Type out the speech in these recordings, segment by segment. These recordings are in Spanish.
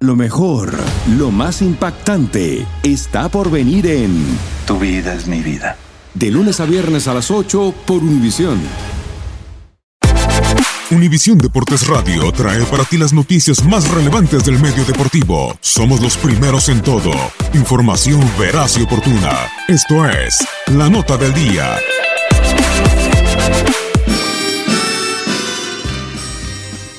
Lo mejor, lo más impactante, está por venir en Tu vida es mi vida. De lunes a viernes a las 8 por Univisión. Univisión Deportes Radio trae para ti las noticias más relevantes del medio deportivo. Somos los primeros en todo. Información veraz y oportuna. Esto es La Nota del Día.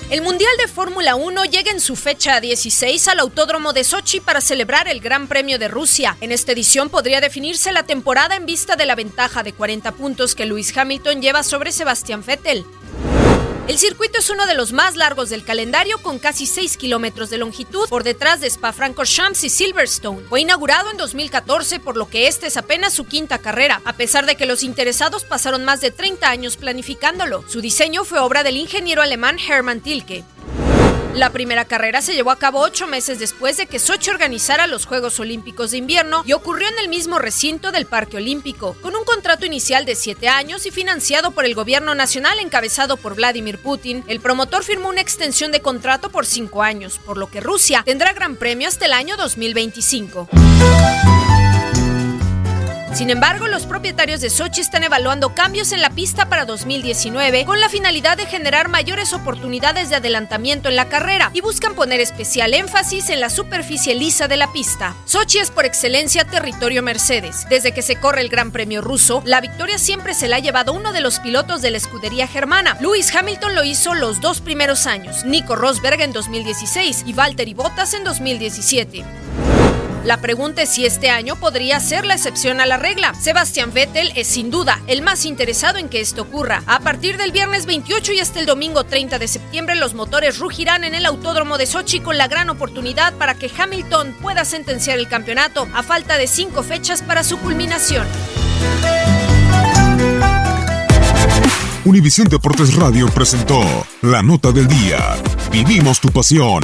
El Mundial de Fórmula 1 llega en su fecha 16 al Autódromo de Sochi para celebrar el Gran Premio de Rusia. En esta edición podría definirse la temporada en vista de la ventaja de 40 puntos que Lewis Hamilton lleva sobre Sebastián Vettel. El circuito es uno de los más largos del calendario con casi 6 kilómetros de longitud por detrás de Spa-Francorchamps y Silverstone. Fue inaugurado en 2014 por lo que esta es apenas su quinta carrera, a pesar de que los interesados pasaron más de 30 años planificándolo. Su diseño fue obra del ingeniero alemán Hermann Tilke. La primera carrera se llevó a cabo ocho meses después de que Sochi organizara los Juegos Olímpicos de Invierno y ocurrió en el mismo recinto del Parque Olímpico, con un contrato inicial de siete años y financiado por el gobierno nacional encabezado por Vladimir Putin. El promotor firmó una extensión de contrato por cinco años, por lo que Rusia tendrá gran premio hasta el año 2025. Sin embargo, los propietarios de Sochi están evaluando cambios en la pista para 2019 con la finalidad de generar mayores oportunidades de adelantamiento en la carrera y buscan poner especial énfasis en la superficie lisa de la pista. Sochi es por excelencia territorio Mercedes. Desde que se corre el Gran Premio ruso, la victoria siempre se la ha llevado uno de los pilotos de la escudería germana. Lewis Hamilton lo hizo los dos primeros años, Nico Rosberg en 2016 y Valtteri Bottas en 2017. La pregunta es si este año podría ser la excepción a la regla. Sebastián Vettel es sin duda el más interesado en que esto ocurra. A partir del viernes 28 y hasta el domingo 30 de septiembre, los motores rugirán en el Autódromo de Sochi con la gran oportunidad para que Hamilton pueda sentenciar el campeonato a falta de cinco fechas para su culminación. Univisión Deportes Radio presentó La Nota del Día. Vivimos tu pasión.